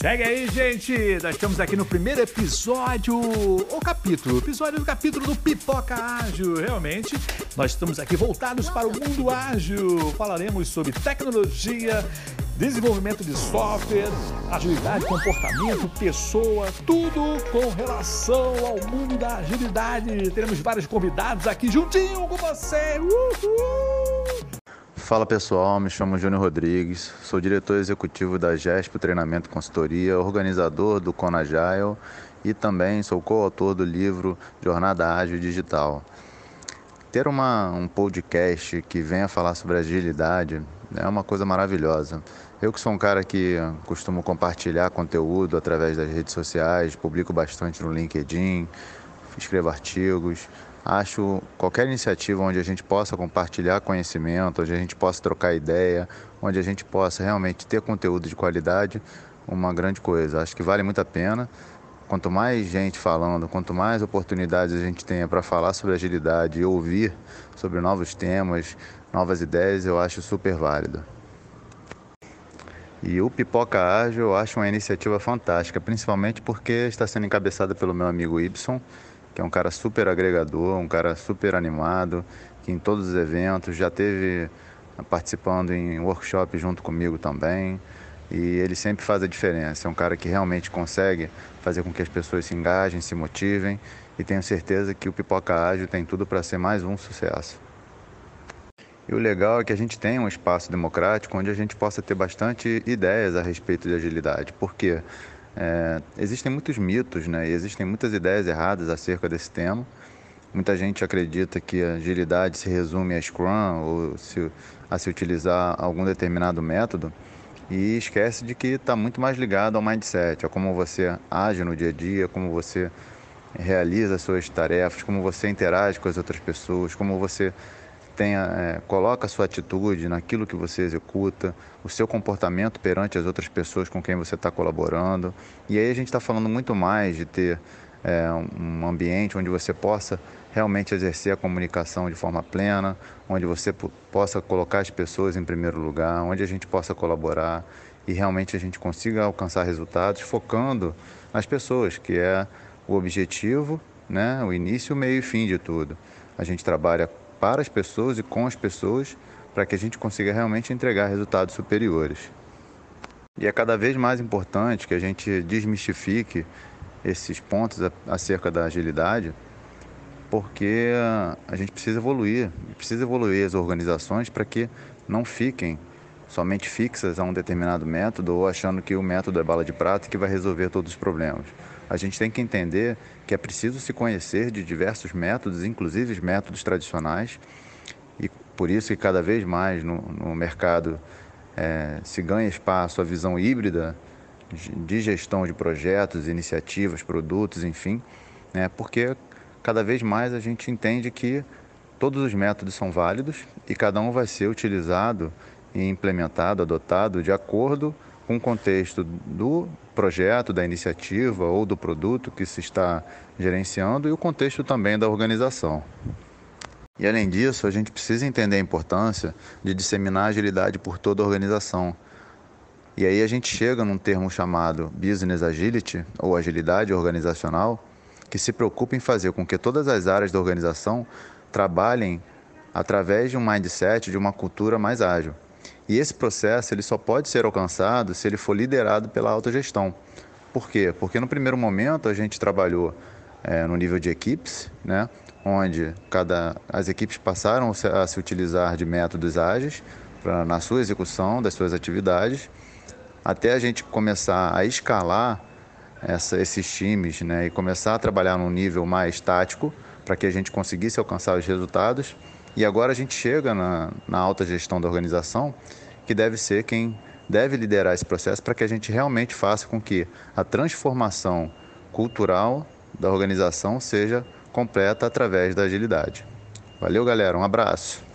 Segue aí, gente! Nós estamos aqui no primeiro episódio, ou capítulo, episódio do capítulo do Pipoca Ágil. Realmente, nós estamos aqui voltados para o mundo ágil. Falaremos sobre tecnologia, desenvolvimento de software, agilidade, comportamento, pessoa, tudo com relação ao mundo da agilidade. Teremos vários convidados aqui juntinho com você. Uhul! Fala pessoal, me chamo Júnior Rodrigues, sou diretor executivo da GESP Treinamento e Consultoria, organizador do Conagile e também sou coautor do livro Jornada Ágil Digital. Ter uma, um podcast que venha falar sobre agilidade é uma coisa maravilhosa. Eu que sou um cara que costumo compartilhar conteúdo através das redes sociais, publico bastante no LinkedIn, escrevo artigos, Acho qualquer iniciativa onde a gente possa compartilhar conhecimento, onde a gente possa trocar ideia, onde a gente possa realmente ter conteúdo de qualidade, uma grande coisa. Acho que vale muito a pena. Quanto mais gente falando, quanto mais oportunidades a gente tenha para falar sobre agilidade e ouvir sobre novos temas, novas ideias, eu acho super válido. E o Pipoca Ágil eu acho uma iniciativa fantástica, principalmente porque está sendo encabeçada pelo meu amigo Ibson, que é um cara super agregador, um cara super animado, que em todos os eventos já teve participando em workshop junto comigo também. E ele sempre faz a diferença. É um cara que realmente consegue fazer com que as pessoas se engajem, se motivem. E tenho certeza que o Pipoca Ágil tem tudo para ser mais um sucesso. E o legal é que a gente tem um espaço democrático onde a gente possa ter bastante ideias a respeito de agilidade. Por quê? É, existem muitos mitos, né? E existem muitas ideias erradas acerca desse tema. Muita gente acredita que a agilidade se resume a Scrum ou se, a se utilizar algum determinado método e esquece de que está muito mais ligado ao mindset, a como você age no dia a dia, como você realiza as suas tarefas, como você interage com as outras pessoas, como você tenha, é, coloca a sua atitude naquilo que você executa, o seu comportamento perante as outras pessoas com quem você está colaborando. E aí a gente está falando muito mais de ter é, um ambiente onde você possa realmente exercer a comunicação de forma plena, onde você possa colocar as pessoas em primeiro lugar, onde a gente possa colaborar e realmente a gente consiga alcançar resultados focando nas pessoas, que é o objetivo, né, o início, o meio e fim de tudo. A gente trabalha para as pessoas e com as pessoas para que a gente consiga realmente entregar resultados superiores. E é cada vez mais importante que a gente desmistifique esses pontos acerca da agilidade, porque a gente precisa evoluir, precisa evoluir as organizações para que não fiquem somente fixas a um determinado método ou achando que o método é bala de prata que vai resolver todos os problemas. A gente tem que entender que é preciso se conhecer de diversos métodos, inclusive métodos tradicionais, e por isso que cada vez mais no, no mercado é, se ganha espaço a visão híbrida de gestão de projetos, iniciativas, produtos, enfim, né, porque cada vez mais a gente entende que todos os métodos são válidos e cada um vai ser utilizado e implementado, adotado de acordo com o contexto do projeto, da iniciativa ou do produto que se está gerenciando e o contexto também da organização. E além disso, a gente precisa entender a importância de disseminar agilidade por toda a organização. E aí a gente chega num termo chamado Business Agility ou agilidade organizacional, que se preocupa em fazer com que todas as áreas da organização trabalhem através de um mindset, de uma cultura mais ágil. E esse processo ele só pode ser alcançado se ele for liderado pela autogestão. Por quê? Porque no primeiro momento a gente trabalhou é, no nível de equipes, né? onde cada, as equipes passaram a se utilizar de métodos ágeis pra, na sua execução das suas atividades, até a gente começar a escalar essa, esses times né? e começar a trabalhar num nível mais tático para que a gente conseguisse alcançar os resultados e agora a gente chega na, na alta gestão da organização, que deve ser quem deve liderar esse processo para que a gente realmente faça com que a transformação cultural da organização seja completa através da agilidade. Valeu, galera. Um abraço.